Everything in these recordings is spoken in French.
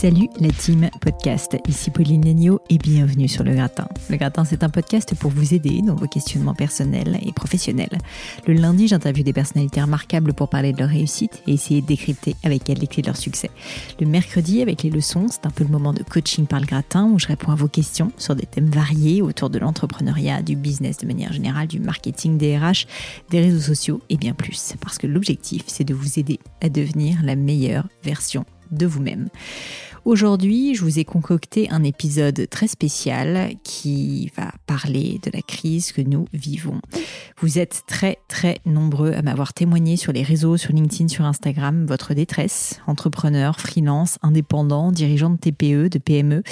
Salut la team podcast, ici Pauline Legno et bienvenue sur Le Gratin. Le Gratin, c'est un podcast pour vous aider dans vos questionnements personnels et professionnels. Le lundi, j'interviewe des personnalités remarquables pour parler de leur réussite et essayer de décrypter avec elles les clés de leur succès. Le mercredi, avec les leçons, c'est un peu le moment de coaching par le Gratin où je réponds à vos questions sur des thèmes variés autour de l'entrepreneuriat, du business de manière générale, du marketing, des RH, des réseaux sociaux et bien plus. Parce que l'objectif, c'est de vous aider à devenir la meilleure version de vous-même. Aujourd'hui, je vous ai concocté un épisode très spécial qui va parler de la crise que nous vivons. Vous êtes très très nombreux à m'avoir témoigné sur les réseaux, sur LinkedIn, sur Instagram, votre détresse, entrepreneur, freelance, indépendant, dirigeant de TPE, de PME.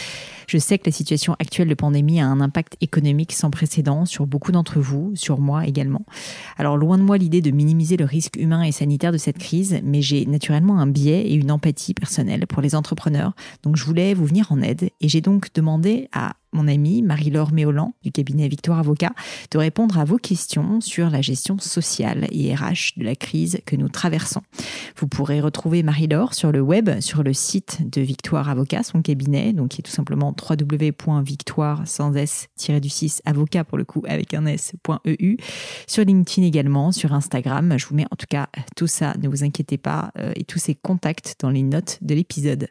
Je sais que la situation actuelle de pandémie a un impact économique sans précédent sur beaucoup d'entre vous, sur moi également. Alors loin de moi l'idée de minimiser le risque humain et sanitaire de cette crise, mais j'ai naturellement un biais et une empathie personnelle pour les entrepreneurs donc je voulais vous venir en aide et j'ai donc demandé à mon amie Marie-Laure Méolan du cabinet Victoire Avocat de répondre à vos questions sur la gestion sociale et RH de la crise que nous traversons. Vous pourrez retrouver Marie-Laure sur le web, sur le site de Victoire Avocat, son cabinet, donc qui est tout simplement www.victoire sans s-du-6 avocat pour le coup avec un s.eu, sur LinkedIn également, sur Instagram. Je vous mets en tout cas tout ça, ne vous inquiétez pas, euh, et tous ces contacts dans les notes de l'épisode.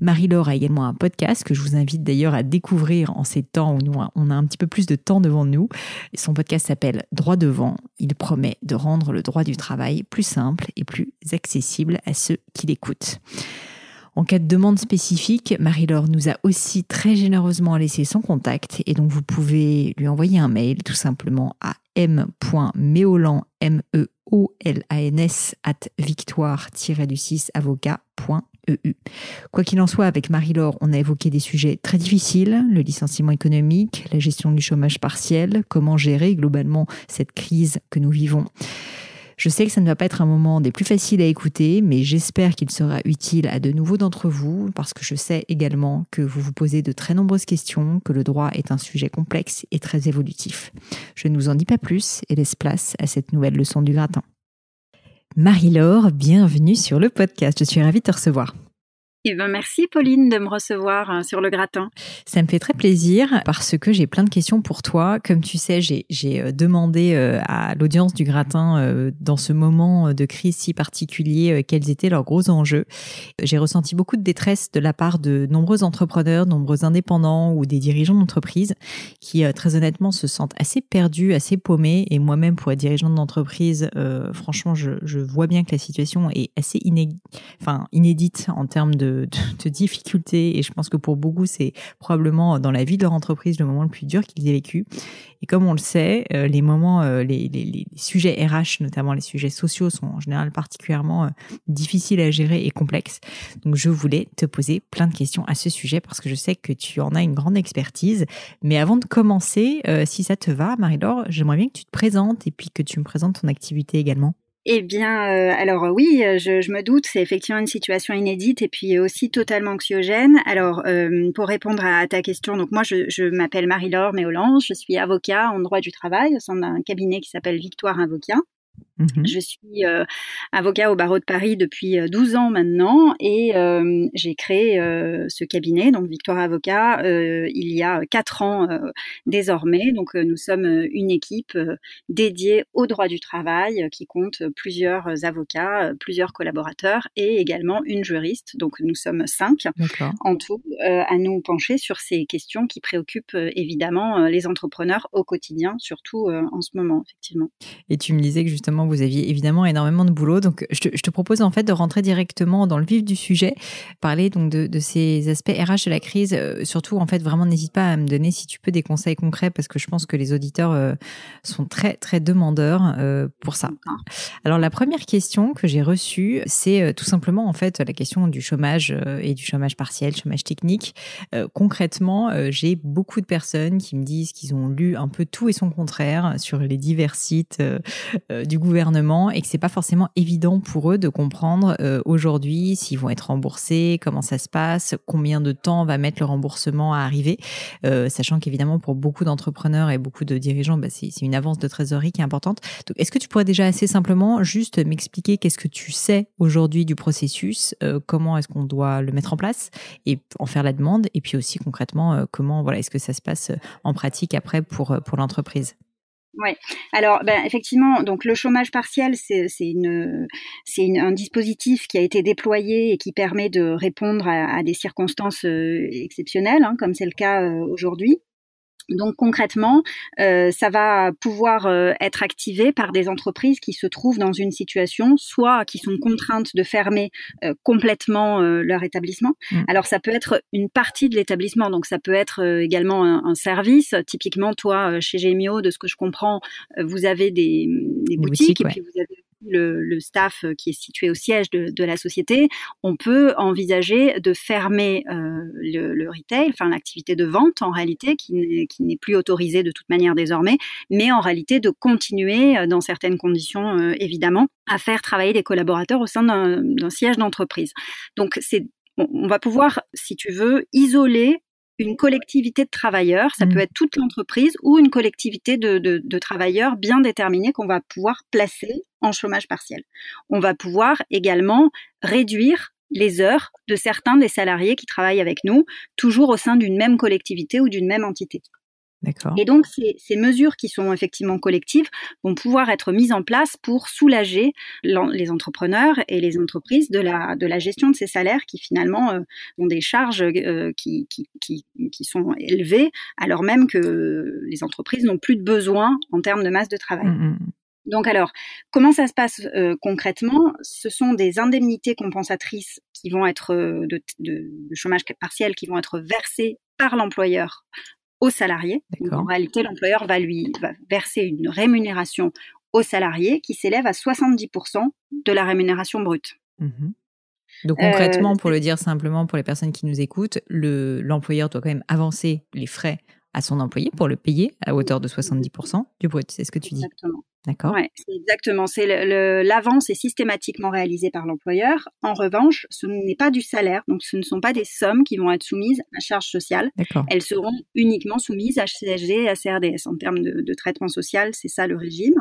Marie-Laure a également un podcast que je vous invite d'ailleurs à découvrir en ces temps où nous, on a un petit peu plus de temps devant nous. Son podcast s'appelle Droit devant. Il promet de rendre le droit du travail plus simple et plus accessible à ceux qui l'écoutent. En cas de demande spécifique, Marie-Laure nous a aussi très généreusement laissé son contact et donc vous pouvez lui envoyer un mail tout simplement à m.meolan, m e o l a n s at victoire-du-6 avocat.com EU. Quoi qu'il en soit, avec Marie-Laure, on a évoqué des sujets très difficiles, le licenciement économique, la gestion du chômage partiel, comment gérer globalement cette crise que nous vivons. Je sais que ça ne va pas être un moment des plus faciles à écouter, mais j'espère qu'il sera utile à de nouveaux d'entre vous, parce que je sais également que vous vous posez de très nombreuses questions, que le droit est un sujet complexe et très évolutif. Je ne vous en dis pas plus et laisse place à cette nouvelle leçon du gratin. Marie-Laure, bienvenue sur le podcast. Je suis ravie de te recevoir. Eh ben merci Pauline de me recevoir hein, sur le gratin. Ça me fait très plaisir parce que j'ai plein de questions pour toi. Comme tu sais, j'ai euh, demandé euh, à l'audience du gratin euh, dans ce moment de crise si particulier quels étaient leurs gros enjeux. J'ai ressenti beaucoup de détresse de la part de nombreux entrepreneurs, nombreux indépendants ou des dirigeants d'entreprise qui très honnêtement se sentent assez perdus, assez paumés. Et moi-même pour être dirigeant d'entreprise, franchement, je, vois bien que la situation est assez inédite en termes de de, difficultés et je pense que pour beaucoup c'est probablement dans la vie de leur entreprise le moment le plus dur qu'ils aient vécu. Et comme on le sait, euh, les moments, euh, les, les, sujets RH, notamment les sujets sociaux, sont en général particulièrement euh, difficiles à gérer et complexes. Donc je voulais te poser plein de questions à ce sujet parce que je sais que tu en as une grande expertise. Mais avant de commencer, si ça te va, Marie-Laure, j'aimerais bien que tu te présentes et puis que tu me présentes ton activité également. Eh bien, euh, alors euh, oui, euh, je, me doute, c'est effectivement une situation inédite et puis aussi totalement anxiogène. Alors, pour répondre à ta question, donc moi, je, m'appelle Marie-Laure Méolange, je suis avocat en droit du travail au sein d'un cabinet qui s'appelle Victoire Avocat. Mhm. Je suis euh, avocat au barreau de Paris depuis 12 euh, ans maintenant et euh, j'ai créé ce cabinet, donc Victoire Avocat, il y a 4 ans désormais. Donc nous sommes une équipe dédiée au droit du travail qui compte plusieurs avocats, plusieurs collaborateurs et également une juriste. Donc nous sommes 5 en tout à nous pencher sur ces questions qui préoccupent évidemment les entrepreneurs au quotidien, surtout en ce moment, effectivement. Et tu me disais que justement vous aviez évidemment énormément de boulot. Donc, je te, propose en fait de rentrer directement dans le vif du sujet, parler donc de, ces aspects RH de la crise. Euh, surtout, en fait, vraiment, n'hésite pas à me donner, si tu peux, des conseils concrets parce que je pense que les auditeurs euh, sont très, très demandeurs euh, pour ça. Alors, la première question que j'ai reçue, c'est tout simplement, en fait, la question du chômage et du chômage partiel, chômage technique. concrètement, j'ai beaucoup de personnes qui me disent qu'ils ont lu un peu tout et son contraire sur les divers sites du gouvernement et que c'est pas forcément évident pour eux de comprendre euh, aujourd'hui s'ils vont être remboursés, comment ça se passe, combien de temps va mettre le remboursement à arriver, euh, sachant qu'évidemment pour beaucoup d'entrepreneurs et beaucoup de dirigeants, bah, c'est une avance de trésorerie qui est importante. Est-ce que tu pourrais déjà assez simplement juste m'expliquer qu'est-ce que tu sais aujourd'hui du processus, euh, comment est-ce qu'on doit le mettre en place et en faire la demande, et puis aussi concrètement comment voilà est-ce que ça se passe en pratique après pour pour l'entreprise? Oui. Alors, ben, effectivement, donc le chômage partiel, c'est une, c'est un dispositif qui a été déployé et qui permet de répondre à, des circonstances euh, exceptionnelles, hein, comme c'est le cas euh, aujourd'hui. Donc concrètement, euh, ça va pouvoir euh, être activé par des entreprises qui se trouvent dans une situation, soit qui sont contraintes de fermer euh, complètement leur établissement. Mmh. Alors ça peut être une partie de l'établissement, donc ça peut être également un, service. Typiquement, toi, chez Gemio, de ce que je comprends, vous avez des, boutiques, et puis vous avez le, staff euh, qui est situé au siège de, la société, on peut envisager de fermer euh, le, retail, enfin l'activité de vente en réalité, qui n'est plus autorisée de toute manière désormais, mais en réalité de continuer, euh, dans certaines conditions évidemment, à faire travailler les collaborateurs au sein d'un siège d'entreprise. Donc c'est on va pouvoir, si tu veux, isoler une collectivité de travailleurs, ça peut mmh. être toute l'entreprise ou une collectivité de, de, travailleurs bien déterminée qu'on va pouvoir placer en chômage partiel. On va pouvoir également réduire les heures de certains des salariés qui travaillent avec nous, toujours au sein d'une même collectivité ou d'une même entité. Et donc, ces, mesures qui sont effectivement collectives vont pouvoir être mises en place pour soulager les entrepreneurs et les entreprises de la, de la gestion de ces salaires qui finalement euh, ont des charges euh, qui, qui, qui, qui, sont élevées, alors même que les entreprises n'ont plus de besoin en termes de masse de travail. Mmh, mmh. Donc alors, comment ça se passe euh, concrètement? Ce sont des indemnités compensatrices qui vont être de, de, de, chômage partiel qui vont être versées par l'employeur au salarié. en réalité, l'employeur va lui verser une rémunération au salarié qui s'élève à 70% de la rémunération brute. Mmh Donc concrètement, euh, pour le dire simplement pour les personnes qui nous écoutent, l'employeur doit quand même avancer les frais à son employé pour le payer à hauteur de 70% du brut. C'est ce que tu dis. Exactement. D'accord. Ouais, exactement. C'est l'avance est systématiquement réalisée par l'employeur. En revanche, ce n'est pas du salaire, donc ce ne sont pas des sommes qui vont être soumises à charge sociale. Elles seront uniquement soumises à CSG et à CRDS en termes de, de traitement social. C'est ça le régime.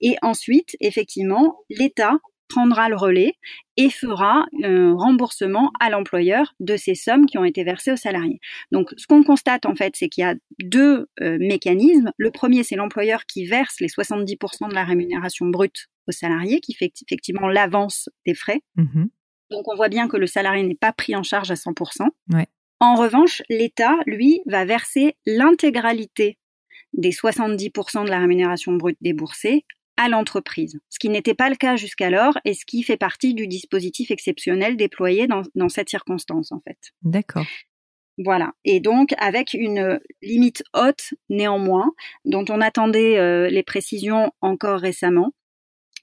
Et ensuite, effectivement, l'État prendra le relais et fera un remboursement à l'employeur de ces sommes qui ont été versées aux salariés. Donc, ce qu'on constate en fait, c'est qu'il y a deux euh, mécanismes. Le premier, c'est l'employeur qui verse les 70% de la rémunération brute aux salariés, qui fait effectivement l'avance des frais. Mmh Donc, on voit bien que le salarié n'est pas pris en charge à 100%. En revanche, l'État, lui, va verser l'intégralité des 70% de la rémunération brute déboursée à l'entreprise, ce qui n'était pas le cas jusqu'alors et ce qui fait partie du dispositif exceptionnel déployé dans, cette circonstance en fait. D'accord. Voilà. Et donc, avec une limite haute, néanmoins, dont on attendait euh, les précisions encore récemment,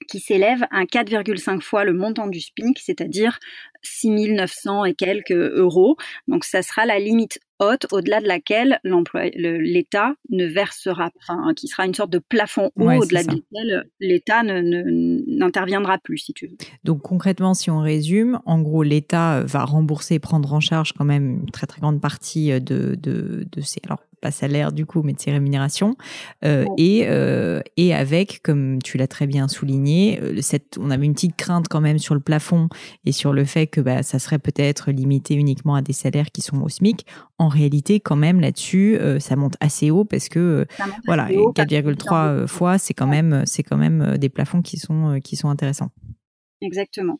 qui s'élève à 4,5 fois le montant du SPINC, c'est-à-dire 6 900 et quelques euros. Donc ça sera la limite haute au-delà de laquelle l'État ne versera, enfin, qui sera une sorte de plafond haut au-delà duquel l'État n'interviendra plus, si tu veux. Donc concrètement, si on résume, en gros, l'État va rembourser, prendre en charge quand même une très très grande partie de, de, de ces... Alors, pas salaire du coup, mais de ses rémunérations, euh, et, euh, et avec, comme tu l'as très bien souligné, euh, cette, on avait une petite crainte quand même sur le plafond et sur le fait que bah, ça serait peut-être limité uniquement à des salaires qui sont au SMIC. En réalité, quand même là-dessus, ça monte assez haut parce que voilà, 4,3 fois, c'est quand même, c'est quand même des plafonds qui sont qui sont intéressants. Exactement.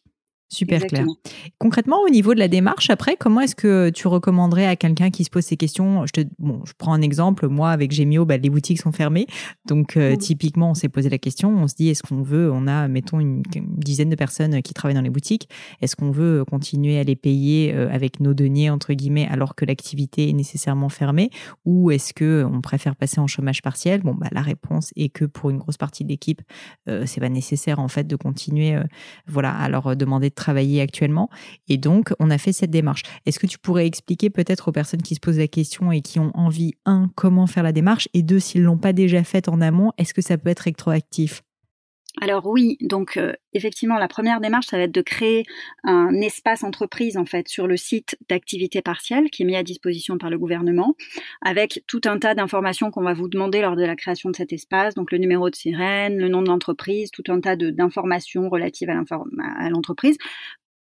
Super clair. Concrètement, au niveau de la démarche, après, comment est-ce que tu recommanderais à quelqu'un qui se pose ces questions? Je, te, bon, je prends un exemple. Moi, avec Gemio, bah, les boutiques sont fermées. Donc, euh, typiquement, on s'est posé la question. On se dit, est-ce qu'on veut, on a, mettons, une, dizaine de personnes qui travaillent dans les boutiques. Est-ce qu'on veut continuer à les payer euh, avec nos deniers, entre guillemets, alors que l'activité est nécessairement fermée? Ou est-ce que on préfère passer en chômage partiel? Bon, bah, la réponse est que pour une grosse partie de l'équipe, euh, c'est pas nécessaire, en fait, de continuer, voilà, à leur demander de travailler actuellement. Et donc, on a fait cette démarche. Est-ce que tu pourrais expliquer peut-être aux personnes qui se posent la question et qui ont envie, un, comment faire la démarche et deux, s'ils l'ont pas déjà faite en amont, est-ce que ça peut être rétroactif? Alors oui, donc euh, effectivement, la première démarche, ça va être de créer un espace entreprise en fait sur le site d'activité partielle qui est mis à disposition par le gouvernement, avec tout un tas d'informations qu'on va vous demander lors de la création de cet espace, donc le numéro de sirène, le nom de l'entreprise, tout un tas d'informations relatives à l'entreprise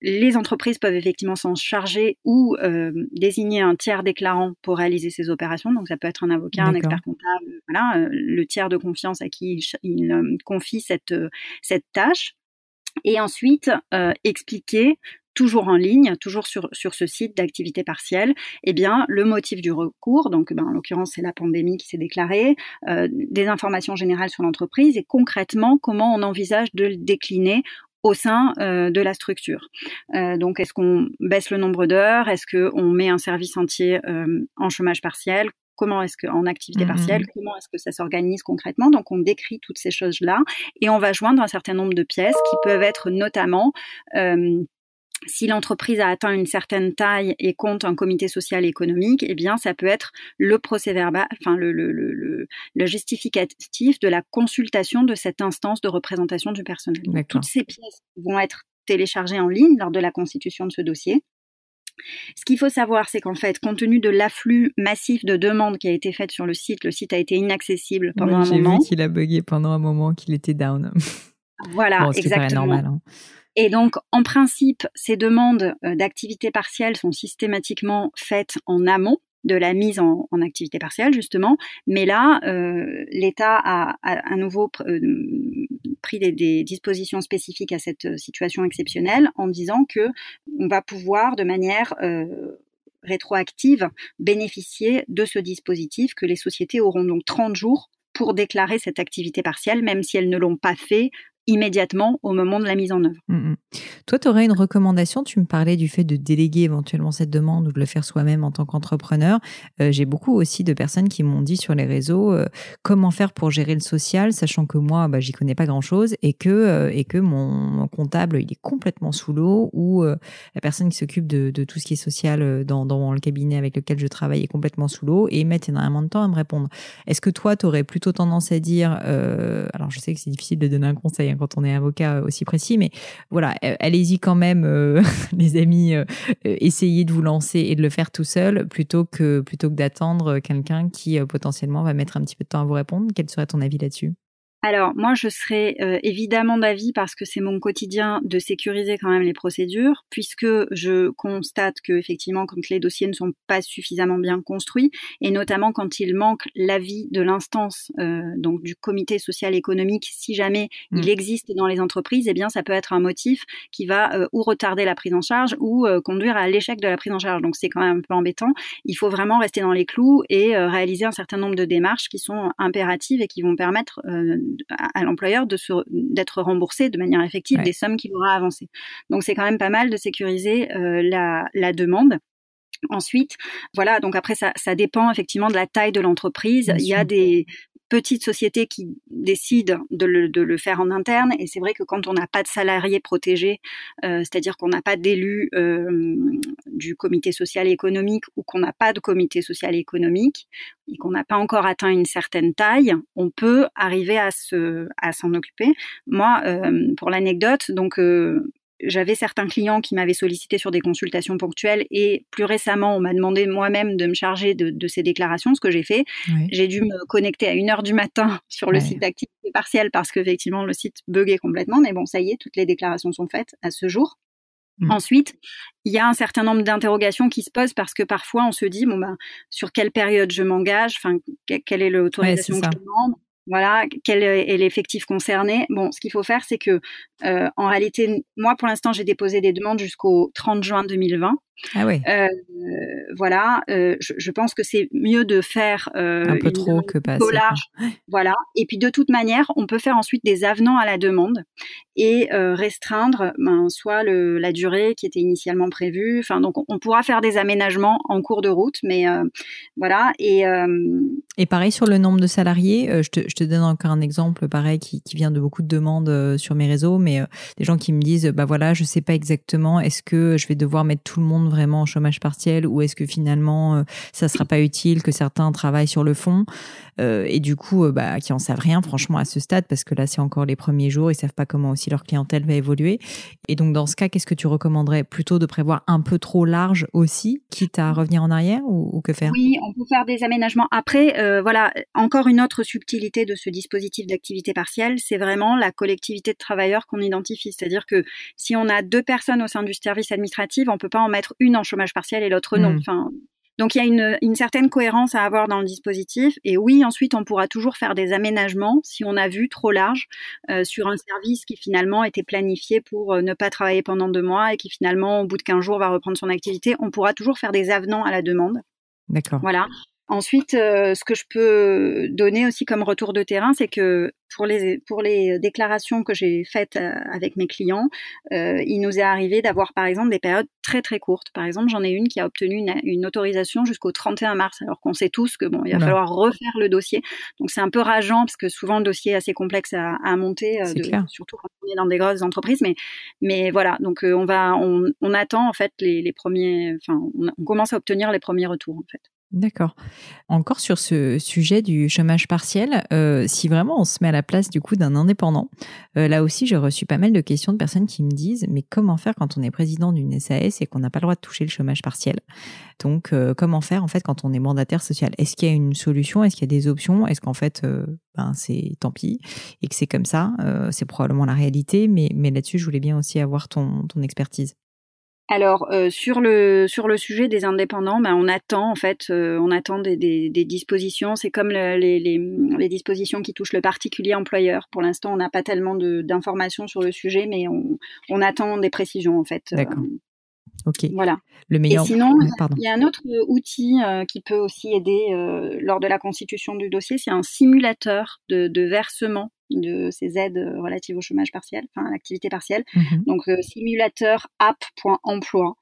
les entreprises peuvent effectivement s'en charger ou euh, désigner un tiers déclarant pour réaliser ces opérations. Donc ça peut être un avocat, un expert comptable, voilà, euh, le tiers de confiance à qui il, euh, confie cette, cette tâche. Et ensuite, expliquer toujours en ligne, toujours sur, sur ce site d'activité partielle, eh bien, le motif du recours, donc ben, en l'occurrence c'est la pandémie qui s'est déclarée, des informations générales sur l'entreprise et concrètement comment on envisage de le décliner au sein euh, de la structure. Euh, donc, est-ce qu'on baisse le nombre d'heures? Est-ce qu'on met un service entier euh, en chômage partiel? Comment est-ce que en activité mmh partielle Comment est-ce que ça s'organise concrètement? Donc, on décrit toutes ces choses-là et on va joindre un certain nombre de pièces qui peuvent être notamment si l'entreprise a atteint une certaine taille et compte un comité social et économique, eh bien, ça peut être le procès verbal, enfin, le, le, le, le justificatif de la consultation de cette instance de représentation du personnel. toutes ces pièces vont être téléchargées en ligne lors de la constitution de ce dossier. Ce qu'il faut savoir, c'est qu'en fait, compte tenu de l'afflux massif de demandes qui a été fait sur le site, le site a été inaccessible pendant un moment. J'ai vu qu'il a bugué pendant un moment, qu'il était down. Voilà, exactement. Normal, hein. Et donc, en principe, ces demandes euh, d'activité partielle sont systématiquement faites en amont de la mise en, activité partielle, justement. Mais là, euh, l'État a, à nouveau euh, pris des, dispositions spécifiques à cette situation exceptionnelle en disant que on va pouvoir, de manière rétroactive, bénéficier de ce dispositif, que les sociétés auront donc 30 jours pour déclarer cette activité partielle, même si elles ne l'ont pas fait immédiatement au moment de la mise en œuvre. Mm, mm. Toi, tu aurais une recommandation? Tu me parlais du fait de déléguer éventuellement cette demande ou de le faire soi-même en tant qu'entrepreneur. Euh, j'ai beaucoup aussi de personnes qui m'ont dit sur les réseaux euh, comment faire pour gérer le social, sachant que moi, bah, j'y connais pas grand-chose et que, euh, et que mon, comptable, il est complètement sous l'eau ou la personne qui s'occupe de, tout ce qui est social dans, dans, le cabinet avec lequel je travaille est complètement sous l'eau et mettent énormément de temps à me répondre. Est-ce que toi, tu aurais plutôt tendance à dire, alors je sais que c'est difficile de donner un conseil quand on est avocat euh, aussi précis, mais voilà, euh, allez-y quand même, euh, les amis, essayez de vous lancer et de le faire tout seul plutôt que, plutôt que d'attendre quelqu'un qui potentiellement va mettre un petit peu de temps à vous répondre. Quel serait ton avis là-dessus? Alors moi, je serais euh, évidemment d'avis parce que c'est mon quotidien de sécuriser quand même les procédures, puisque je constate que effectivement, quand les dossiers ne sont pas suffisamment bien construits, et notamment quand il manque l'avis de l'instance, euh, donc du comité social économique, si jamais mmh. il existe dans les entreprises, eh bien ça peut être un motif qui va euh, ou retarder la prise en charge ou conduire à l'échec de la prise en charge. Donc c'est quand même un peu embêtant. Il faut vraiment rester dans les clous et réaliser un certain nombre de démarches qui sont impératives et qui vont permettre à, l'employeur de d'être remboursé de manière effective des sommes qu'il aura avancées. Donc c'est quand même pas mal de sécuriser euh, la, la demande. Ensuite, voilà, donc après ça, ça dépend effectivement de la taille de l'entreprise. Il y a des petites sociétés qui décident de le, de le faire en interne et c'est vrai que quand on n'a pas de salariés protégés, euh, c'est-à-dire qu'on n'a pas d'élus euh, du comité social et économique ou qu'on n'a pas de comité social et économique et qu'on n'a pas encore atteint une certaine taille, on peut arriver à se à s'en occuper. Moi, euh, pour l'anecdote, donc j'avais certains clients qui m'avaient sollicité sur des consultations ponctuelles et plus récemment, on m'a demandé moi-même de me charger de, ces déclarations, ce que j'ai fait. J'ai dû me connecter à une heure du matin sur le site d'activité partielle parce qu'effectivement, le site buguait complètement. Mais bon, ça y est, toutes les déclarations sont faites à ce jour. Mmh. Ensuite, il y a un certain nombre d'interrogations qui se posent parce que parfois on se dit bon ben sur quelle période je m'engage, enfin quelle est l'autorisation que je demande, voilà, quel est l'effectif concerné. Bon, ce qu'il faut faire, c'est que, euh, en réalité, moi, pour l'instant, j'ai déposé des demandes jusqu'au 30 juin 2020. Ah oui. Euh, voilà, euh, je, je, pense que c'est mieux de faire euh, un peu trop que pas large. Voilà. Et puis de toute manière, on peut faire ensuite des avenants à la demande et restreindre ben, soit le, la durée qui était initialement prévue. Enfin, donc on, pourra faire des aménagements en cours de route, mais voilà. Et et pareil sur le nombre de salariés. je te, je te donne encore un exemple pareil qui, qui vient de beaucoup de demandes sur mes réseaux, mais des gens qui me disent bah voilà, je sais pas exactement, est-ce que je vais devoir mettre tout le monde vraiment en chômage partiel ou est-ce que finalement euh, ça sera pas utile que certains travaillent sur le fond euh, et du coup euh, bah, qui en savent rien franchement à ce stade parce que là c'est encore les premiers jours ils savent pas comment aussi leur clientèle va évoluer. Et donc dans ce cas qu'est-ce que tu recommanderais? Plutôt de prévoir un peu trop large aussi quitte à revenir en arrière ou, que faire? Oui on peut faire des aménagements. Après voilà encore une autre subtilité de ce dispositif d'activité partielle c'est vraiment la collectivité de travailleurs qu'on identifie. C'est-à-dire que si on a deux personnes au sein du service administratif on peut pas en mettre une en chômage partiel et l'autre non. Hmm. Enfin, donc il y a une, une, certaine cohérence à avoir dans le dispositif. Et oui, ensuite, on pourra toujours faire des aménagements si on a vu trop large euh, sur un service qui finalement était planifié pour euh, ne pas travailler pendant deux mois et qui finalement, au bout de 15 jours, va reprendre son activité. On pourra toujours faire des avenants à la demande. D'accord. Voilà. Ensuite, euh, ce que je peux donner aussi comme retour de terrain, c'est que pour les, pour les déclarations que j'ai faites euh, avec mes clients, euh, il nous est arrivé d'avoir par exemple des périodes très très courtes. Par exemple, j'en ai une qui a obtenu une, autorisation jusqu'au 31 mars, alors qu'on sait tous que bon, il va falloir refaire le dossier. Donc c'est un peu rageant parce que souvent le dossier est assez complexe à, à monter, surtout quand on est dans des grosses entreprises. Mais, mais voilà, donc on va, on, on, attend en fait les, les premiers, enfin, on commence à obtenir les premiers retours en fait. D'accord. Encore sur ce sujet du chômage partiel, euh, si vraiment on se met à la place du coup d'un indépendant, euh, là aussi j'ai reçu pas mal de questions de personnes qui me disent mais comment faire quand on est président d'une SAS et qu'on n'a pas le droit de toucher le chômage partiel? Donc euh, comment faire en fait quand on est mandataire social? Est-ce qu'il y a une solution? Est-ce qu'il y a des options? Est-ce qu'en fait ben c'est tant pis et que c'est comme ça? C'est probablement la réalité, mais mais là-dessus je voulais bien aussi avoir ton ton expertise. Alors euh, sur le sur le sujet des indépendants, ben, on attend en fait, euh, on attend des, des, des dispositions. C'est comme les, les, les, dispositions qui touchent le particulier employeur. Pour l'instant, on n'a pas tellement d'informations sur le sujet, mais on, on attend des précisions en fait. Euh, D'accord. Ok. Voilà. Le meilleur. Et sinon, il y a un autre outil qui peut aussi aider lors de la constitution du dossier, c'est un simulateur de, de versement de ces aides euh, relatives au chômage partiel, enfin à l'activité partielle. Mhm. Donc euh, simulateur app.emploi.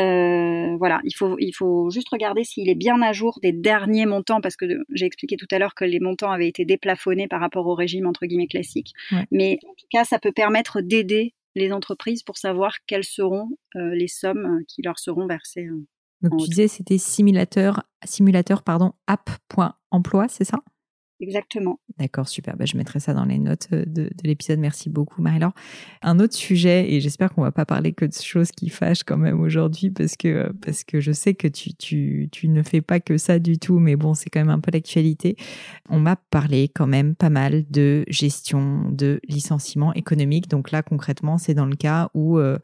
Euh, voilà, il faut, il faut juste regarder s'il est bien à jour des derniers montants, parce que j'ai expliqué tout à l'heure que les montants avaient été déplafonnés par rapport au régime entre guillemets classique. Mais en tout cas, ça peut permettre d'aider les entreprises pour savoir quelles seront les sommes qui leur seront versées. Donc tu disais c'était simulateur, simulateur pardon, app.emploi, c'est ça? Exactement. D'accord, super. Bah, je mettrai ça dans les notes euh, de, l'épisode. Merci beaucoup, Marie-Laure. Un autre sujet, et j'espère qu'on va pas parler que de choses qui fâchent quand même aujourd'hui, parce que, parce que je sais que tu, tu, tu ne fais pas que ça du tout, mais bon, c'est quand même un peu l'actualité. On m'a parlé quand même pas mal de gestion de licenciement économique. Donc là, concrètement, c'est dans le cas où... Euh,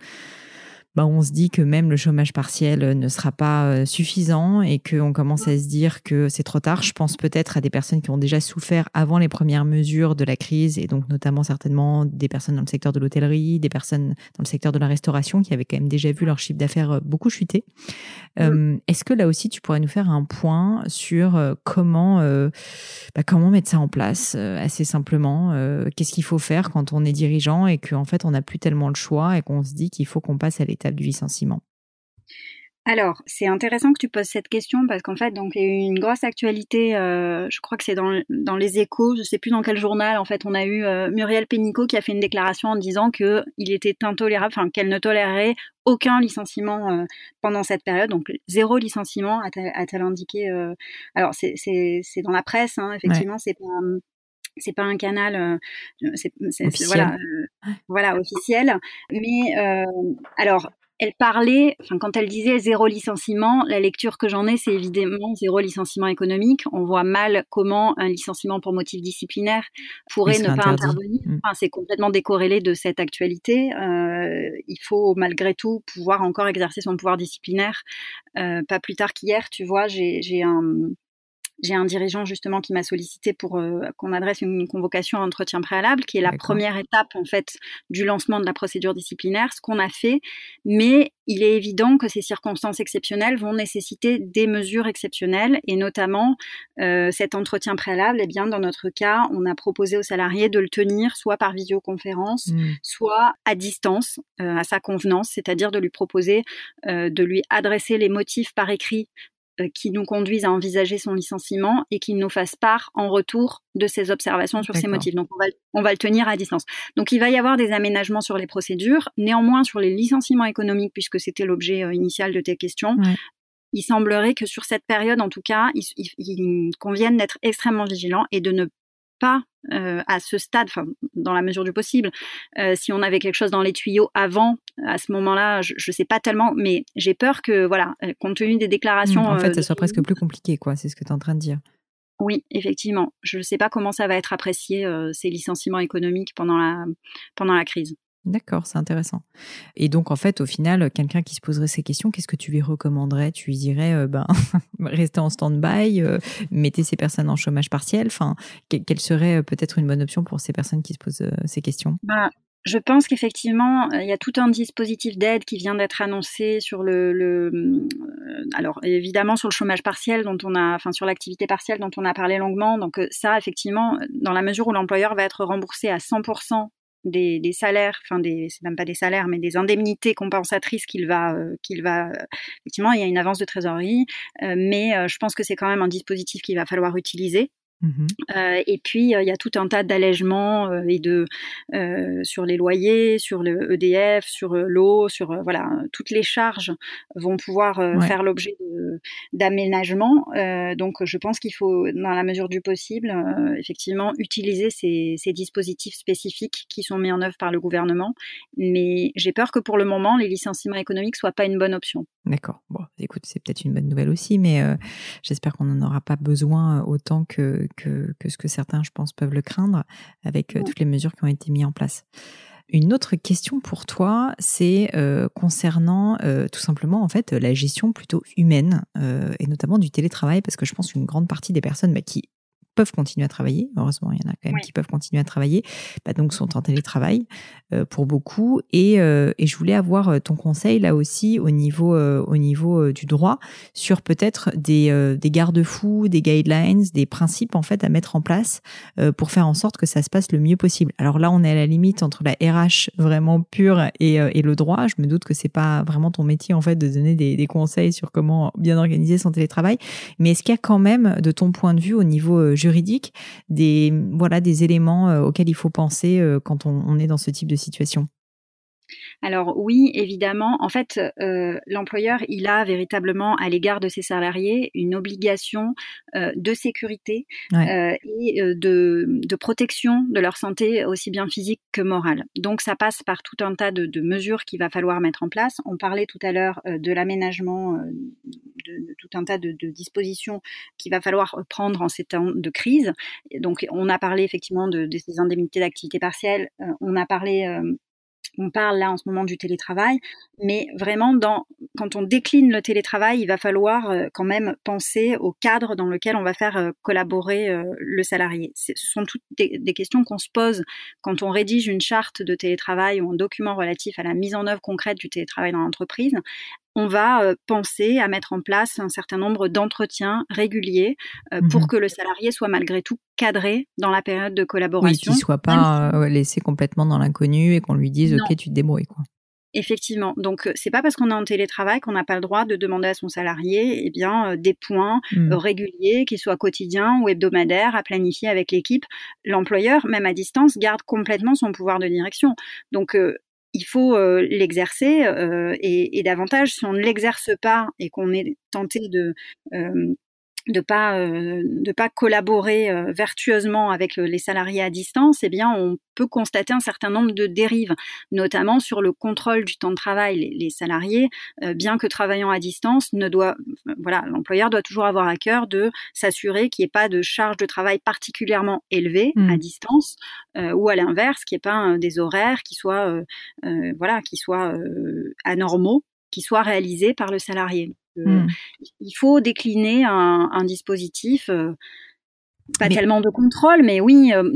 bah, on se dit que même le chômage partiel euh, ne sera pas euh, suffisant et qu'on commence à se dire que c'est trop tard. Je pense peut-être à des personnes qui ont déjà souffert avant les premières mesures de la crise et donc notamment certainement des personnes dans le secteur de l'hôtellerie, des personnes dans le secteur de la restauration qui avaient quand même déjà vu leur chiffre d'affaires euh, beaucoup chuter. Est-ce que là aussi tu pourrais nous faire un point sur comment bah, comment mettre ça en place assez simplement Qu'est-ce qu'il faut faire quand on est dirigeant et qu'en fait on n'a plus tellement le choix et qu'on se dit qu'il faut qu'on passe à l'état du licenciement alors, c'est intéressant que tu poses cette question parce qu'en fait, donc il y a eu une grosse actualité. Euh, je crois que c'est dans, dans les Échos, je sais plus dans quel journal. En fait, on a eu euh, Muriel Pénicaud qui a fait une déclaration en disant que il était intolérable, enfin qu'elle ne tolérerait aucun licenciement euh, pendant cette période. Donc zéro licenciement, a-t-elle indiqué. alors c'est dans la presse, hein, effectivement, c'est pas c'est pas un canal, c'est voilà voilà, officielle. Mais alors, elle parlait, enfin quand elle disait zéro licenciement, la lecture que j'en ai, c'est évidemment zéro licenciement économique. On voit mal comment un licenciement pour motif disciplinaire pourrait ne pas intervenir. Mm. Enfin, c'est complètement décorrélé de cette actualité. Euh, il faut malgré tout pouvoir encore exercer son pouvoir disciplinaire. Euh, pas plus tard qu'hier, tu vois, j'ai un j'ai un dirigeant justement qui m'a sollicité pour euh, qu'on adresse une convocation à entretien préalable, qui est la première étape en fait du lancement de la procédure disciplinaire, ce qu'on a fait. Mais il est évident que ces circonstances exceptionnelles vont nécessiter des mesures exceptionnelles et notamment euh, cet entretien préalable. Eh bien, dans notre cas, on a proposé aux salariés de le tenir soit par visioconférence, mmh. soit à distance, euh, à sa convenance, c'est-à-dire de lui proposer de lui adresser les motifs par écrit euh, qui nous conduisent à envisager son licenciement et qui nous fassent part en retour de ses observations sur ses motifs. Donc on va, on va le tenir à distance. Donc il va y avoir des aménagements sur les procédures. Néanmoins, sur les licenciements économiques, puisque c'était l'objet euh, initial de tes questions, il semblerait que sur cette période, en tout cas, il, il, il convienne d'être extrêmement vigilant et de ne pas euh, à ce stade, enfin dans la mesure du possible. Euh, si on avait quelque chose dans les tuyaux avant, à ce moment-là, je ne sais pas tellement, mais j'ai peur que, voilà, euh, compte tenu des déclarations. en fait, ça soit presque plus compliqué, quoi. C'est ce que tu es en train de dire. Oui, effectivement. Je ne sais pas comment ça va être apprécié, ces licenciements économiques pendant la, pendant la crise. D'accord, c'est intéressant. Et donc, en fait, au final, quelqu'un qui se poserait ces questions, qu'est-ce que tu lui recommanderais? Tu lui dirais, euh, ben, restez en stand-by, euh, mettez ces personnes en chômage partiel. Enfin, quelle serait euh, peut-être une bonne option pour ces personnes qui se posent ces questions? Ben, Je pense qu'effectivement, il y a tout un dispositif d'aide qui vient d'être annoncé sur le, alors évidemment sur le chômage partiel dont on a, enfin sur l'activité partielle dont on a parlé longuement. Donc ça, effectivement, dans la mesure où l'employeur va être remboursé à 100% des, des salaires, enfin des, c'est même pas des salaires, mais des indemnités compensatrices qu'il va, euh, qu'il va. effectivement, il y a une avance de trésorerie, euh, mais euh, je pense que c'est quand même un dispositif qu'il va falloir utiliser. Mmh euh, et puis il y a tout un tas d'allègements et de sur les loyers, sur le EDF, sur l'eau, sur voilà toutes les charges vont pouvoir faire l'objet d'aménagements. donc je pense qu'il faut dans la mesure du possible effectivement utiliser ces, ces, dispositifs spécifiques qui sont mis en œuvre par le gouvernement. Mais j'ai peur que pour le moment les licenciements économiques soient pas une bonne option. D'accord. Bon, écoute, c'est peut-être une bonne nouvelle aussi, mais j'espère qu'on n'en aura pas besoin autant que que, ce que certains, je pense, peuvent le craindre avec euh, toutes les mesures qui ont été mises en place. Une autre question pour toi, c'est euh, concernant euh, tout simplement en fait la gestion plutôt humaine et notamment du télétravail parce que je pense qu'une grande partie des personnes bah, qui peuvent continuer à travailler. Heureusement, il y en a quand même qui peuvent continuer à travailler, bah, donc sont en télétravail euh, pour beaucoup. Et, euh, et, je voulais avoir euh, ton conseil là aussi au niveau, au niveau du droit sur peut-être des, des garde-fous, des guidelines, des principes en fait à mettre en place pour faire en sorte que ça se passe le mieux possible. Alors là, on est à la limite entre la RH vraiment pure et, et le droit. Je me doute que c'est pas vraiment ton métier en fait de donner des, des conseils sur comment bien organiser son télétravail. Mais est-ce qu'il y a quand même, de ton point de vue, au niveau juridique, des, voilà, des éléments euh, auxquels il faut penser euh, quand on est dans ce type de situation alors oui, évidemment, en fait, euh, l'employeur, il a véritablement à l'égard de ses salariés une obligation euh, de sécurité euh, et de, protection de leur santé aussi bien physique que morale. Donc ça passe par tout un tas de, mesures qu'il va falloir mettre en place. On parlait tout à l'heure de l'aménagement de, tout un tas de, dispositions qu'il va falloir prendre en ces temps de crise. Donc on a parlé effectivement de, ces indemnités d'activité partielle, on a parlé on parle là en ce moment du télétravail, mais vraiment quand on décline le télétravail, il va falloir euh, quand même penser au cadre dans lequel on va faire euh, collaborer euh, le salarié. Ce sont toutes des questions qu'on se pose quand on rédige une charte de télétravail ou un document relatif à la mise en œuvre concrète du télétravail dans l'entreprise on va euh, penser à mettre en place un certain nombre d'entretiens réguliers euh, pour mmh que le salarié soit malgré tout cadré dans la période de collaboration. Oui, qu'il soit pas euh, laissé complètement dans l'inconnu et qu'on lui dise ok tu te débrouilles quoi. Effectivement. Donc, c'est pas parce qu'on est en télétravail qu'on n'a pas le droit de demander à son salarié, eh bien, des points mmh. réguliers, qu'ils soient quotidiens ou hebdomadaires, à planifier avec l'équipe. L'employeur, même à distance, garde complètement son pouvoir de direction. Donc, il faut euh, l'exercer euh, et, davantage si on ne l'exerce pas et qu'on est tenté de euh, de pas de pas collaborer vertueusement avec les salariés à distance, eh bien on peut constater un certain nombre de dérives, notamment sur le contrôle du temps de travail. Les, salariés, bien que travaillant à distance, ne doit voilà l'employeur doit toujours avoir à cœur de s'assurer qu'il n'y ait pas de charge de travail particulièrement élevée à mmh. distance, ou à l'inverse, qu'il n'y ait pas des horaires qui soient voilà qui soient anormaux qui soient réalisés par le salarié. Mmh. Il faut décliner un, dispositif, euh, pas tellement de contrôle, mais oui, euh,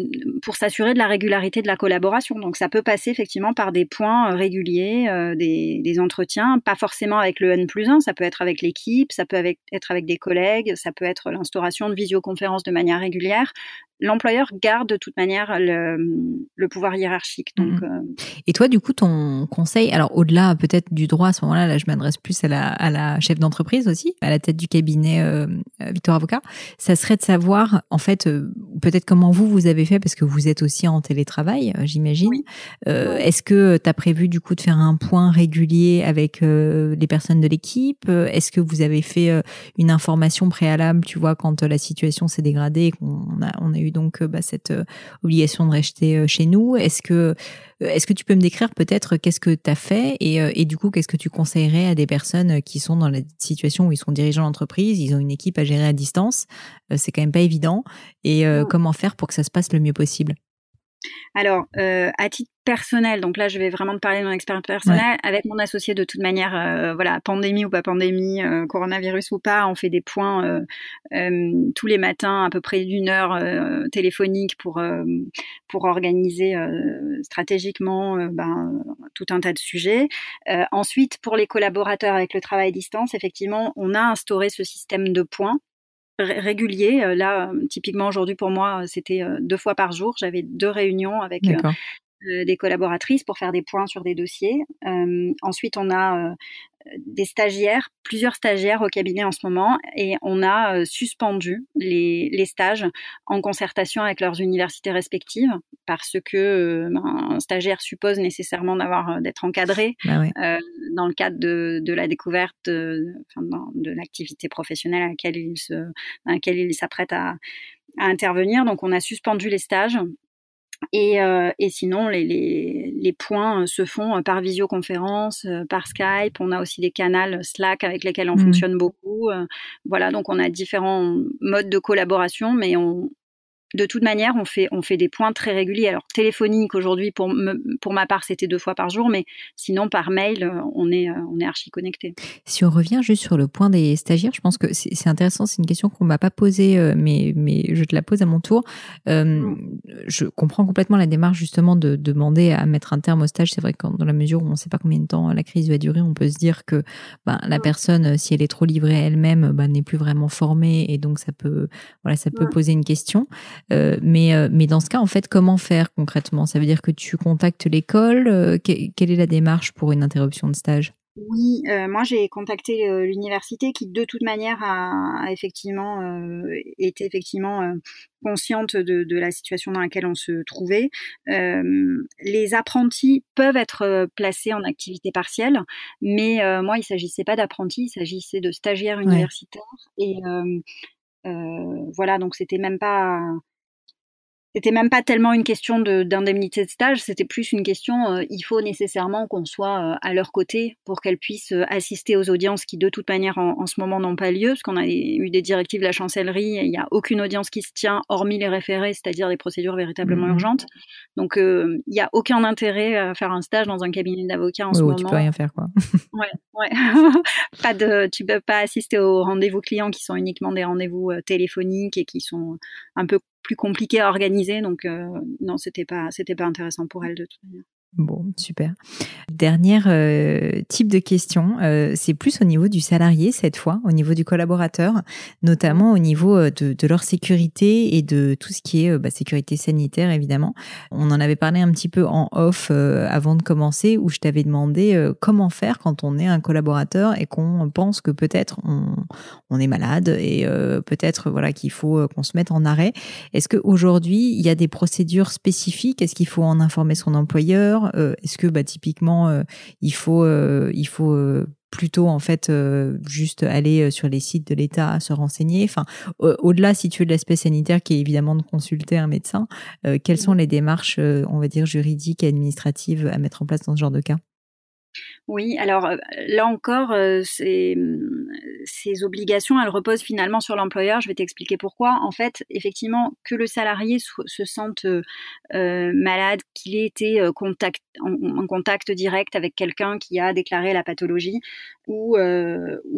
pour s'assurer de la régularité de la collaboration. Donc ça peut passer effectivement par des points euh, réguliers, des, des, entretiens, pas forcément avec le N plus 1, ça peut être avec l'équipe, ça peut être avec des collègues, ça peut être l'instauration de visioconférences de manière régulière l'employeur garde de toute manière le, pouvoir hiérarchique. Donc, mhm. euh, Et toi, du coup, ton conseil, alors au-delà peut-être du droit, à ce moment-là, là, je m'adresse plus à la, à la chef d'entreprise aussi, à la tête du cabinet euh, Victor Avocat, ça serait de savoir, en fait, euh, peut-être comment vous, vous avez fait, parce que vous êtes aussi en télétravail, j'imagine. Est-ce que tu as prévu, du coup, de faire un point régulier avec les personnes de l'équipe? Est-ce que vous avez fait une information préalable, tu vois, quand la situation s'est dégradée et qu'on a, on a eu donc euh, bah, cette euh, obligation de rester euh, chez nous. Est-ce que, est-ce que tu peux me décrire peut-être qu'est-ce que tu as fait et, et, du coup, qu'est-ce que tu conseillerais à des personnes qui sont dans la situation où ils sont dirigeants d'entreprise, ils ont une équipe à gérer à distance, c'est quand même pas évident, et comment faire pour que ça se passe le mieux possible? Alors, euh, à titre personnel, donc là, je vais vraiment te parler de mon expérience personnelle. Avec mon associé, de toute manière, euh, voilà, pandémie ou pas pandémie, euh, coronavirus ou pas, on fait des points tous les matins, à peu près d'une heure téléphonique pour pour organiser stratégiquement ben, tout un tas de sujets. ensuite, pour les collaborateurs avec le travail à distance, effectivement, on a instauré ce système de points régulier. Euh, là, euh, typiquement aujourd'hui pour moi, euh, c'était deux fois par jour. J'avais deux réunions avec des collaboratrices pour faire des points sur des dossiers. ensuite, on a des stagiaires, plusieurs stagiaires au cabinet en ce moment, et on a euh, suspendu les, les, stages en concertation avec leurs universités respectives, parce que euh, ben, un stagiaire suppose nécessairement d'avoir euh, d'être encadré bah dans le cadre de, de la découverte de, de l'activité professionnelle à laquelle il se, à laquelle il s'apprête à, à intervenir. Donc on a suspendu les stages et, euh, et, sinon, les, les, les, points euh, se font euh, par visioconférence, par Skype. On a aussi des canaux Slack avec lesquels on mmh. fonctionne beaucoup. Voilà, donc on a différents modes de collaboration, mais on, de toute manière, on fait, on fait des points très réguliers. Alors, téléphonique aujourd'hui, pour, pour ma part, c'était deux fois par jour, mais sinon, par mail, euh, on est, euh, on est archi connecté. Si on revient juste sur le point des stagiaires, je pense que c'est intéressant. C'est une question qu'on m'a pas posée, euh, mais, mais je te la pose à mon tour. Mm. Je comprends complètement la démarche, justement, de demander à mettre un terme au stage. C'est vrai que dans la mesure où on ne sait pas combien de temps la crise va durer, on peut se dire que ben, la mm. personne, si elle est trop livrée à elle-même, ben, n'est plus vraiment formée et donc ça peut, voilà, ça peut poser une question. Euh, mais, euh, mais dans ce cas, en fait, comment faire concrètement? Ça veut dire que tu contactes l'école euh, Quelle est la démarche pour une interruption de stage? Oui, moi j'ai contacté l'université qui de toute manière a, effectivement été effectivement consciente de, de, la situation dans laquelle on se trouvait. les apprentis peuvent être placés en activité partielle, mais moi il s'agissait pas d'apprentis, il s'agissait de stagiaires universitaires. Et voilà donc c'était même pas c'était même pas tellement une question d'indemnité de, stage, c'était plus une question, euh, il faut nécessairement qu'on soit euh, à leur côté pour qu'elles puissent euh, assister aux audiences qui de toute manière en, ce moment n'ont pas lieu, parce qu'on a eu des directives de la chancellerie, il n'y a aucune audience qui se tient hormis les référés, c'est-à-dire les procédures véritablement mmh urgentes. Donc il n'y a aucun intérêt à faire un stage dans un cabinet d'avocat en ce moment. Tu peux rien faire quoi. ouais, ouais. pas de, tu peux pas assister aux rendez-vous clients qui sont uniquement des rendez-vous téléphoniques et qui sont un peu plus compliqué à organiser. Donc euh, non, c'était pas c'était pas intéressant pour elle de toute manière. Bon, super. Dernière euh, type de question, euh, c'est plus au niveau du salarié cette fois, au niveau du collaborateur, notamment au niveau euh, de, leur sécurité et de tout ce qui est bah, sécurité sanitaire évidemment. On en avait parlé un petit peu en off avant de commencer, où je t'avais demandé comment faire quand on est un collaborateur et qu'on pense que peut-être on, on, est malade et peut-être voilà qu'il faut qu'on se mette en arrêt. Est-ce qu'aujourd'hui il y a des procédures spécifiques? Est-ce qu'il faut en informer son employeur? Euh, est-ce que bah, typiquement, euh, il faut, euh, il faut plutôt en fait juste aller sur les sites de l'État se renseigner? Enfin, au-delà si tu veux de l'aspect sanitaire qui est évidemment de consulter un médecin, quelles sont les démarches, on va dire juridiques et administratives à mettre en place dans ce genre de cas? Oui, alors là encore, euh, ces, obligations, elles reposent finalement sur l'employeur. Je vais t'expliquer pourquoi. En fait, effectivement, que le salarié se sente malade, qu'il ait été en, contact direct avec quelqu'un qui a déclaré la pathologie, ou,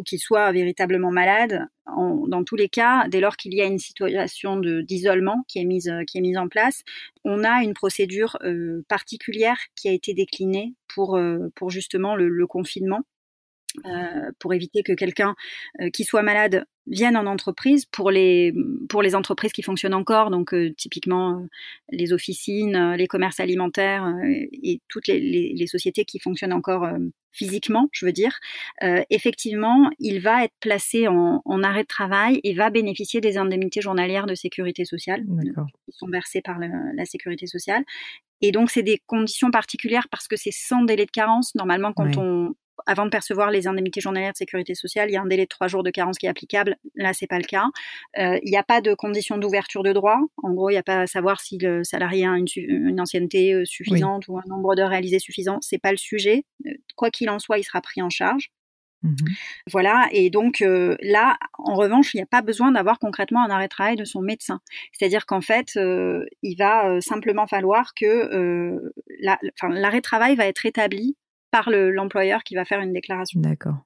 qu'il soit véritablement malade, dans tous les cas, dès lors qu'il y a une situation d'isolement qui est mise en place, on a une procédure particulière qui a été déclinée pour pour justement le, confinement. Euh, pour éviter que quelqu'un euh, qui soit malade vienne en entreprise pour les pour les entreprises qui fonctionnent encore. Donc euh, typiquement les officines les commerces alimentaires et toutes les, les, sociétés qui fonctionnent encore physiquement je veux dire effectivement il va être placé en, en, arrêt de travail et va bénéficier des indemnités journalières de sécurité sociale qui sont versées par la sécurité sociale. Et donc, c'est des conditions particulières parce que c'est sans délai de carence. Normalement, quand on, avant de percevoir les indemnités journalières de sécurité sociale, il y a un délai de trois jours de carence qui est applicable. Là, c'est pas le cas. Euh, il n'y a pas de conditions d'ouverture de droit. En gros, il n'y a pas à savoir si le salarié a une, ancienneté euh, suffisante ou un nombre d'heures réalisées suffisant. C'est pas le sujet. Euh, quoi qu'il en soit, il sera pris en charge. Mmh voilà, et donc euh, là, en revanche, il n'y a pas besoin d'avoir concrètement un arrêt de travail de son médecin. C'est-à-dire qu'en fait, euh, il va simplement falloir que l'arrêt de travail va être établi par l'employeur qui va faire une déclaration. D'accord.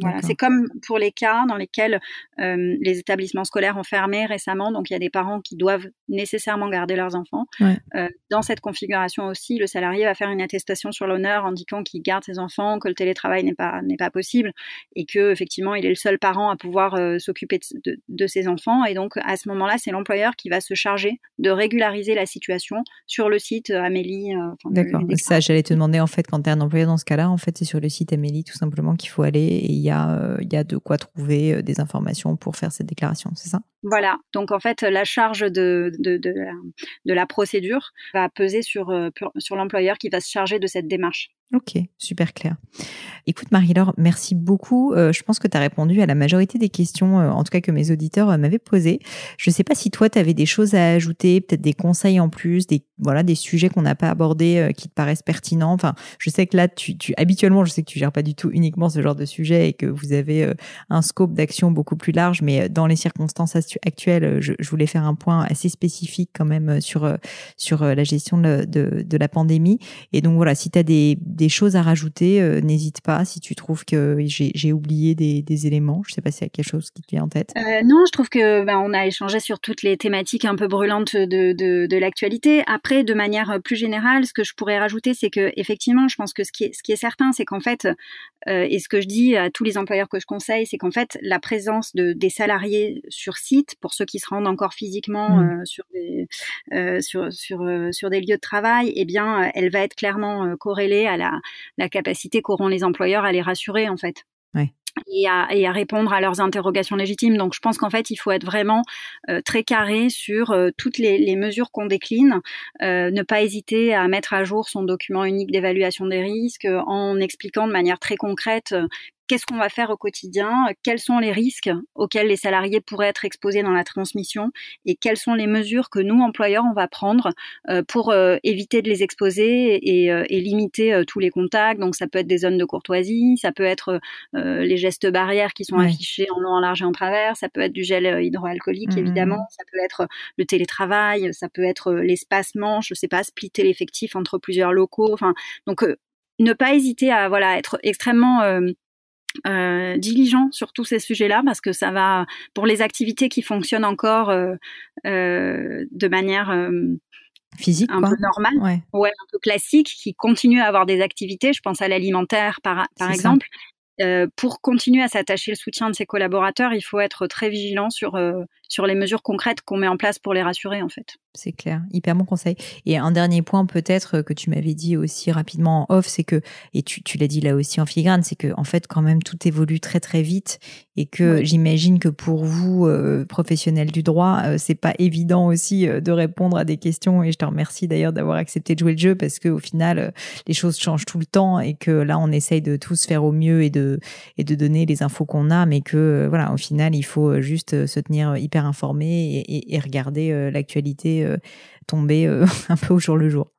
Voilà, c'est comme pour les cas dans lesquels euh, les établissements scolaires ont fermé récemment, donc il y a des parents qui doivent nécessairement garder leurs enfants. Euh, dans cette configuration aussi, le salarié va faire une attestation sur l'honneur indiquant qu'il garde ses enfants, que le télétravail n'est pas n'est pas possible et que effectivement il est le seul parent à pouvoir euh, s'occuper de, de, ses enfants. Et donc à ce moment-là, c'est l'employeur qui va se charger de régulariser la situation sur le site Amélie. D'accord. Ça, j'allais te demander en fait quand tu es un employé dans ce cas-là, en fait c'est sur le site Amélie tout simplement qu'il faut aller et a, euh, il y a de quoi trouver euh, des informations pour faire cette déclaration, c'est ça? Voilà, donc en fait, la charge de, la, procédure va peser euh, sur l'employeur qui va se charger de cette démarche. Ok, super clair. Écoute Marie-Laure, merci beaucoup. Euh, je pense que tu as répondu à la majorité des questions, euh, en tout cas que mes auditeurs euh, m'avaient posées. Je ne sais pas si toi, tu avais des choses à ajouter, peut-être des conseils en plus, des, voilà, des sujets qu'on n'a pas abordés qui te paraissent pertinents. Enfin, je sais que là, tu, tu, habituellement, je sais que tu gères pas du tout uniquement ce genre de sujet et que vous avez un scope d'action beaucoup plus large, mais dans les circonstances actuelles, je, je, voulais faire un point assez spécifique quand même sur, sur la gestion de, de, de la pandémie. Et donc voilà, si tu as des des choses à rajouter, euh, n'hésite pas si tu trouves que j'ai oublié des, éléments. Je sais pas s'il y a quelque chose qui te vient en tête. Euh, non, je trouve que ben, on a échangé sur toutes les thématiques un peu brûlantes de, de, l'actualité. Après, de manière plus générale, ce que je pourrais rajouter, c'est que effectivement, je pense que ce qui est, ce qui est certain, c'est qu'en fait, euh, et ce que je dis à tous les employeurs que je conseille, c'est qu'en fait, la présence de, des salariés sur site, pour ceux qui se rendent encore physiquement mmh. sur, des, sur, sur, sur des lieux de travail, eh bien, elle va être clairement corrélée à la la, capacité qu'auront les employeurs à les rassurer en fait. Et à, et à, répondre à leurs interrogations légitimes. Donc je pense qu'en fait, il faut être vraiment euh, très carré sur euh, toutes les, les mesures qu'on décline, euh, ne pas hésiter à mettre à jour son document unique d'évaluation des risques en expliquant de manière très concrète qu'est-ce qu'on va faire au quotidien, quels sont les risques auxquels les salariés pourraient être exposés dans la transmission et quelles sont les mesures que nous, employeurs, on va prendre euh, pour euh, éviter de les exposer et, euh, limiter tous les contacts. Donc ça peut être des zones de courtoisie, ça peut être les gestes barrières qui sont affichés en long, en large et en travers, ça peut être du gel hydroalcoolique mmh, mmh, évidemment, ça peut être le télétravail, ça peut être l'espacement, je sais pas, splitter l'effectif entre plusieurs locaux. Enfin, donc ne pas hésiter à voilà être extrêmement euh, diligent sur tous ces sujets-là parce que ça va pour les activités qui fonctionnent encore euh, euh, de manière physique un peu normale, ouais. un peu classique, qui continuent à avoir des activités. Je pense à l'alimentaire par, par exemple. pour continuer à s'attacher le soutien de ses collaborateurs, il faut être très vigilant sur sur les mesures concrètes qu'on met en place pour les rassurer en fait. c'est clair. Hyper bon conseil. Et un dernier point peut-être que tu m'avais dit aussi rapidement en off, c'est que, et tu, tu l'as dit là aussi en filigrane, c'est que en fait quand même tout évolue très très vite et que j'imagine que pour vous, euh, professionnels du droit, euh, c'est pas évident aussi euh, de répondre à des questions et je te remercie d'ailleurs d'avoir accepté de jouer le jeu parce que au final, les choses changent tout le temps et que là on essaye de tous faire au mieux et de, et de donner les infos qu'on a, mais que voilà, au final, il faut juste se tenir hyper informé et, regarder l'actualité euh, tomber euh, un peu au jour le jour.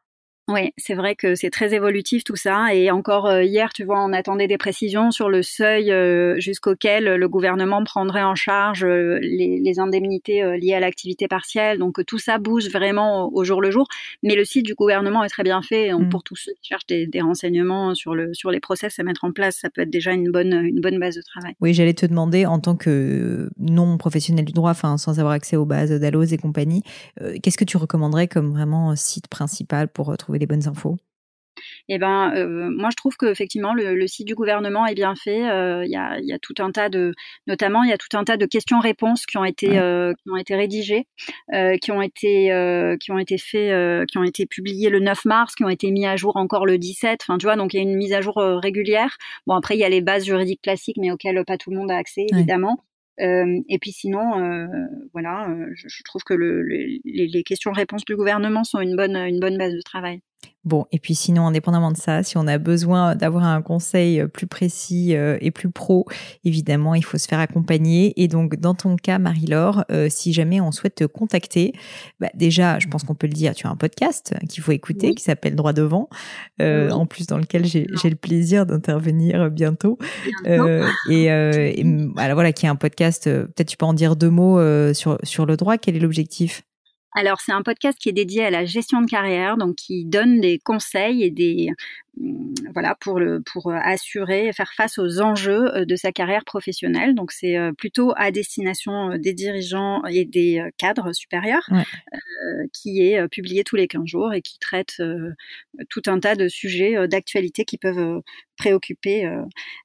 Oui, c'est vrai que c'est très évolutif tout ça. Et encore euh, hier, tu vois, on attendait des précisions sur le seuil euh, jusqu'auquel le gouvernement prendrait en charge euh, les, indemnités liées à l'activité partielle. Donc tout ça bouge vraiment au, jour le jour. Mais le site du gouvernement est très bien fait. Donc, mm. Pour tous ceux qui cherchent des, renseignements sur, le, sur les process à mettre en place, ça peut être déjà une bonne, une bonne base de travail. Oui, j'allais te demander, en tant que non professionnel du droit, enfin sans avoir accès aux bases d'Allos et compagnie, qu'est-ce que tu recommanderais comme vraiment site principal pour trouver les bonnes infos? Eh ben, euh, moi je trouve que effectivement le, site du gouvernement est bien fait. Euh, il y, a, tout un tas de, notamment il y a tout un tas de questions-réponses qui ont été euh, qui ont été rédigées, qui ont été qui ont été faits, qui ont été publiées le 9 mars, qui ont été mis à jour encore le 17. Enfin, tu vois, donc il y a une mise à jour régulière. Bon après il y a les bases juridiques classiques, mais auxquelles pas tout le monde a accès évidemment. Euh, et puis sinon, euh, voilà, euh, je, je, trouve que le, les, les questions-réponses du gouvernement sont une bonne, une bonne base de travail. Bon, et puis sinon, indépendamment de ça, si on a besoin d'avoir un conseil euh, plus précis euh, et plus pro, évidemment, il faut se faire accompagner. Et donc, dans ton cas, Marie-Laure, euh, si jamais on souhaite te contacter, bah, déjà, je pense qu'on peut le dire, tu as un podcast qu'il faut écouter qui s'appelle Droit devant, en plus dans lequel j'ai le plaisir d'intervenir bientôt. et, et voilà, qui est un podcast, peut-être tu peux en dire deux mots sur, sur le droit. Quel est l'objectif? Alors, c'est un podcast qui est dédié à la gestion de carrière, donc qui donne des conseils et des mm, voilà pour le pour assurer faire face aux enjeux euh, de sa carrière professionnelle. Donc, c'est euh, plutôt à destination euh, des dirigeants et des cadres supérieurs, qui est publié tous les 15 jours et qui traite tout un tas de sujets d'actualité qui peuvent préoccuper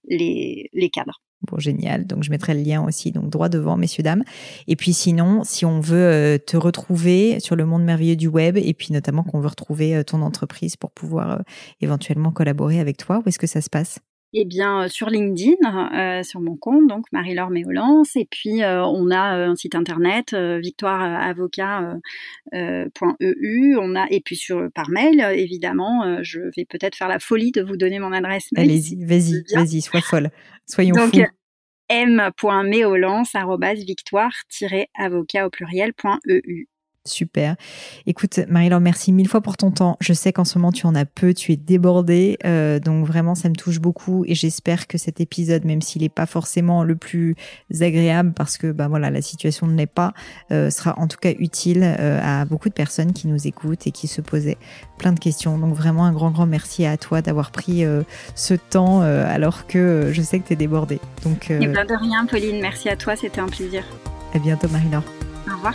les, les cadres. Bon, génial. Donc, je mettrai le lien aussi, donc droit devant, messieurs, dames. Et puis, sinon, si on veut euh, te retrouver sur le monde merveilleux du web, et puis notamment qu'on veut retrouver euh, ton entreprise pour pouvoir euh, éventuellement collaborer avec toi, où est-ce que ça se passe? Eh bien, sur LinkedIn, sur mon compte, donc Marie-Laure Méolance. Et puis, on a un site internet, victoireavocat.eu. on a, et puis sur par mail, évidemment, je vais peut-être faire la folie de vous donner mon adresse mail. Allez-y, vas-y, vas-y, sois folle. Soyons donc, fous. m.méolance-victoire-avocat au pluriel.eu. Super. Écoute, Marie-Laure, merci mille fois pour ton temps. Je sais qu'en ce moment, tu en as peu, tu es débordée. Euh, donc vraiment, ça me touche beaucoup et j'espère que cet épisode, même s'il n'est pas forcément le plus agréable parce que bah, voilà, la situation ne l'est pas, euh, sera en tout cas utile euh, à beaucoup de personnes qui nous écoutent et qui se posaient plein de questions. Donc vraiment, un grand, grand merci à toi d'avoir pris ce temps alors que je sais que tu es débordée. Donc, et bien de rien, Pauline. Merci à toi. C'était un plaisir. À bientôt, Marie-Laure. Au revoir.